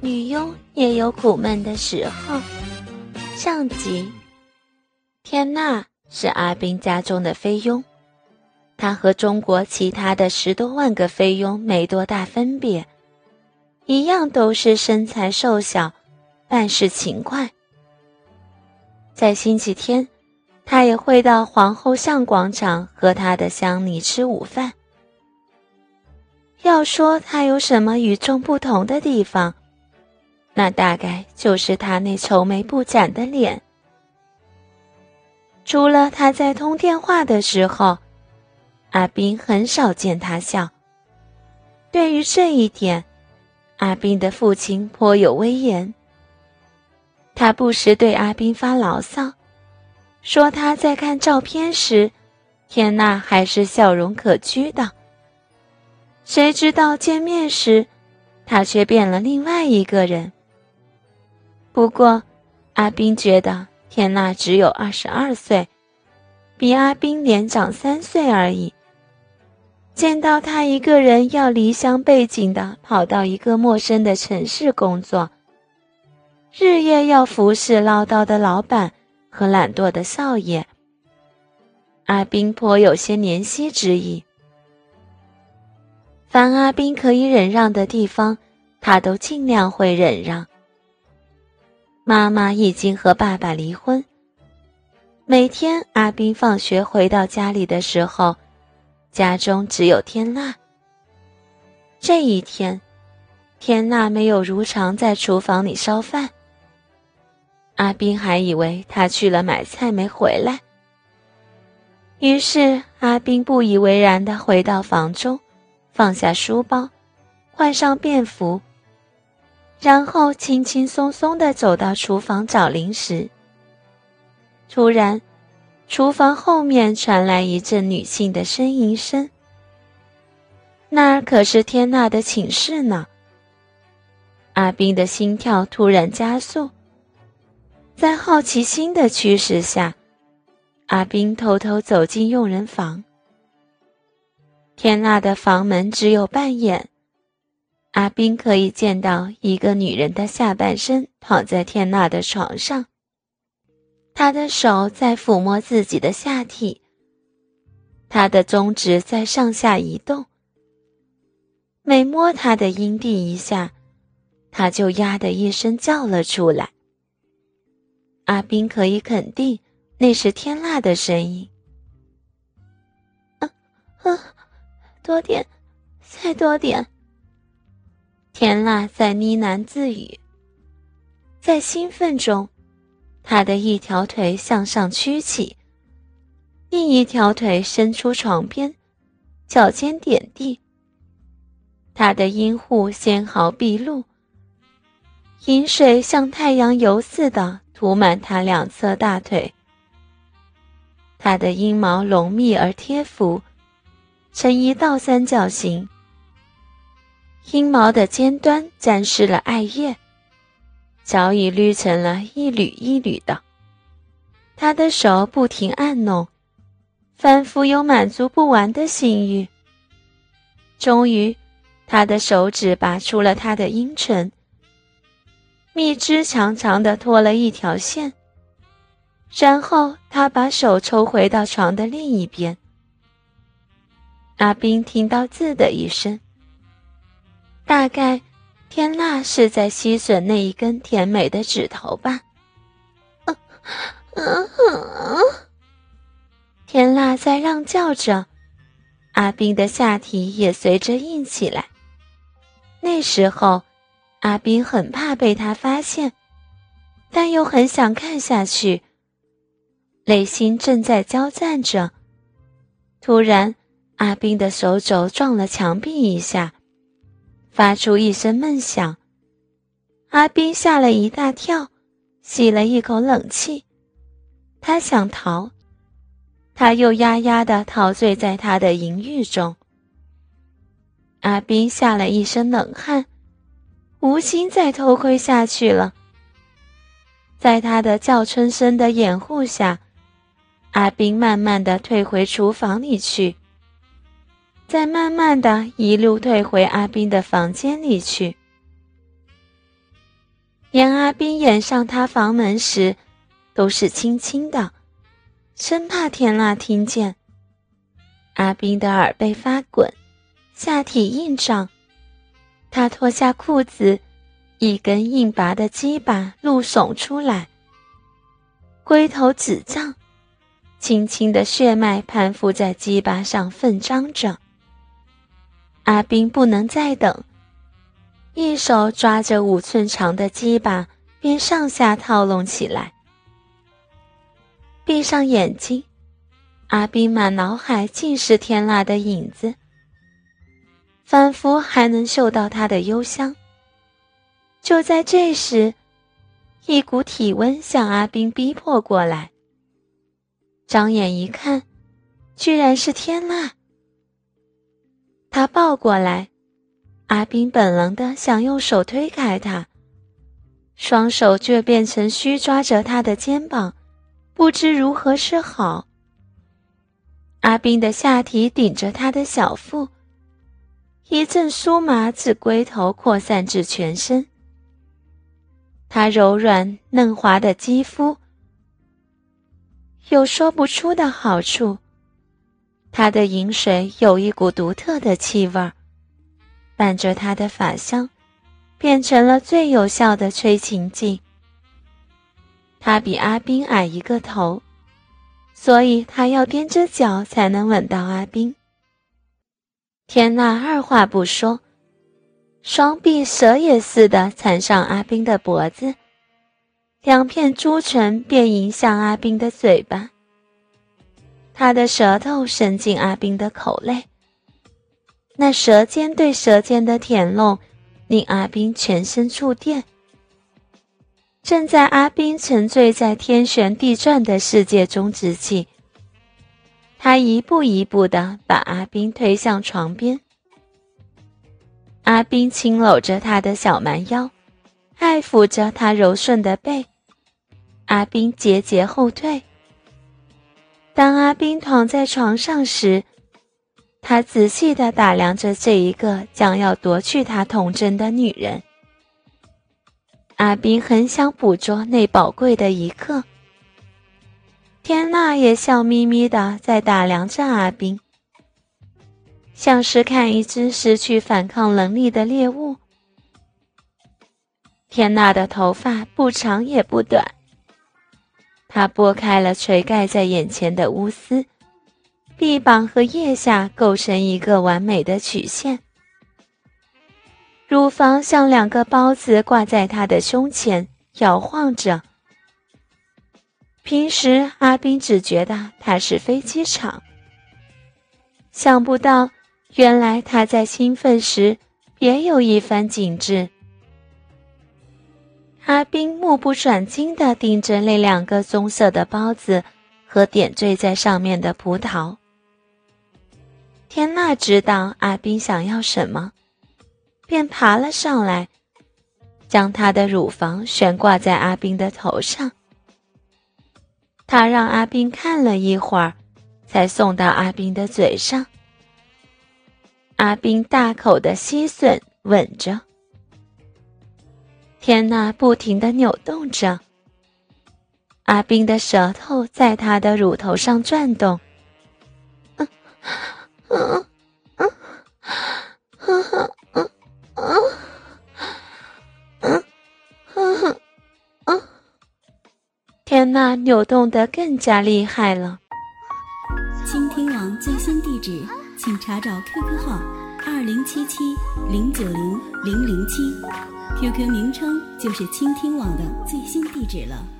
女佣也有苦闷的时候。上集，天娜是阿斌家中的菲佣，她和中国其他的十多万个菲佣没多大分别，一样都是身材瘦小，办事勤快。在星期天，她也会到皇后巷广场和她的乡里吃午饭。要说她有什么与众不同的地方？那大概就是他那愁眉不展的脸。除了他在通电话的时候，阿斌很少见他笑。对于这一点，阿斌的父亲颇有威严。他不时对阿斌发牢骚，说他在看照片时，天娜还是笑容可掬的。谁知道见面时，他却变了另外一个人。不过，阿斌觉得天娜只有二十二岁，比阿斌年长三岁而已。见到他一个人要离乡背井的跑到一个陌生的城市工作，日夜要服侍唠叨的老板和懒惰的少爷，阿斌颇有些怜惜之意。凡阿斌可以忍让的地方，他都尽量会忍让。妈妈已经和爸爸离婚。每天阿斌放学回到家里的时候，家中只有天娜。这一天，天娜没有如常在厨房里烧饭。阿斌还以为他去了买菜没回来。于是阿斌不以为然的回到房中，放下书包，换上便服。然后轻轻松松地走到厨房找零食。突然，厨房后面传来一阵女性的呻吟声。那儿可是天娜的寝室呢。阿斌的心跳突然加速，在好奇心的驱使下，阿斌偷偷走进佣人房。天娜的房门只有半掩。阿斌可以见到一个女人的下半身躺在天娜的床上，她的手在抚摸自己的下体，她的中指在上下移动。每摸她的阴蒂一下，她就呀的一声叫了出来。阿斌可以肯定那是天娜的声音。啊啊，多点，再多点。田娜在呢喃自语，在兴奋中，她的一条腿向上屈起，另一条腿伸出床边，脚尖点地。她的阴户纤毫毕露，饮水像太阳油似的涂满她两侧大腿。她的阴毛浓密而贴服，呈一倒三角形。阴毛的尖端沾湿了艾叶，早已捋成了一缕一缕的。他的手不停按弄，仿佛有满足不完的性欲。终于，他的手指拔出了他的阴唇，蜜汁长长的拖了一条线。然后，他把手抽回到床的另一边。阿斌听到“滋”的一声。大概，天娜是在吸吮那一根甜美的指头吧。天娜在让叫着，阿斌的下体也随着硬起来。那时候，阿斌很怕被他发现，但又很想看下去，内心正在交战着。突然，阿斌的手肘撞了墙壁一下。发出一声闷响，阿斌吓了一大跳，吸了一口冷气。他想逃，他又呀呀的陶醉在他的淫欲中。阿斌吓了一身冷汗，无心再偷窥下去了。在他的叫春声的掩护下，阿斌慢慢的退回厨房里去。再慢慢的一路退回阿斌的房间里去。连阿斌掩上他房门时，都是轻轻的，生怕田娜听见。阿斌的耳背发滚，下体硬胀，他脱下裤子，一根硬拔的鸡巴露耸出来，龟头紫胀，轻轻的血脉攀附在鸡巴上，奋张着。阿斌不能再等。一手抓着五寸长的鸡巴，便上下套拢起来。闭上眼睛，阿斌满脑海尽是天籁的影子，仿佛还能嗅到他的幽香。就在这时，一股体温向阿斌逼迫过来。张眼一看，居然是天籁。他抱过来。阿斌本能的想用手推开他，双手却变成虚抓着他的肩膀，不知如何是好。阿斌的下体顶着他的小腹，一阵酥麻自龟头扩散至全身。他柔软嫩滑的肌肤有说不出的好处，他的饮水有一股独特的气味儿。伴着他的法香，变成了最有效的催情剂。他比阿斌矮一个头，所以他要踮着脚才能吻到阿斌。天娜二话不说，双臂蛇也似的缠上阿斌的脖子，两片朱唇便迎向阿斌的嘴巴。他的舌头伸进阿斌的口内。那舌尖对舌尖的舔弄，令阿斌全身触电。正在阿斌沉醉在天旋地转的世界中之际，他一步一步的把阿斌推向床边。阿斌轻搂着他的小蛮腰，爱抚着他柔顺的背。阿斌节节后退。当阿斌躺在床上时，他仔细地打量着这一个将要夺去他童真的女人。阿斌很想捕捉那宝贵的一刻。天娜也笑眯眯地在打量着阿斌，像是看一只失去反抗能力的猎物。天娜的头发不长也不短，他拨开了垂盖在眼前的乌丝。臂膀和腋下构成一个完美的曲线，乳房像两个包子挂在他的胸前摇晃着。平时阿斌只觉得他是飞机场，想不到原来他在兴奋时别有一番景致。阿斌目不转睛地盯着那两个棕色的包子和点缀在上面的葡萄。天娜知道阿斌想要什么，便爬了上来，将他的乳房悬挂在阿斌的头上。他让阿斌看了一会儿，才送到阿斌的嘴上。阿斌大口的吸吮吻着，天娜不停的扭动着，阿斌的舌头在他的乳头上转动。嗯嗯嗯嗯嗯嗯嗯嗯天呐，扭动的更加厉害了！倾听网最新地址，请查找 QQ 号二零七七零九零零零七，QQ 名称就是倾听网的最新地址了。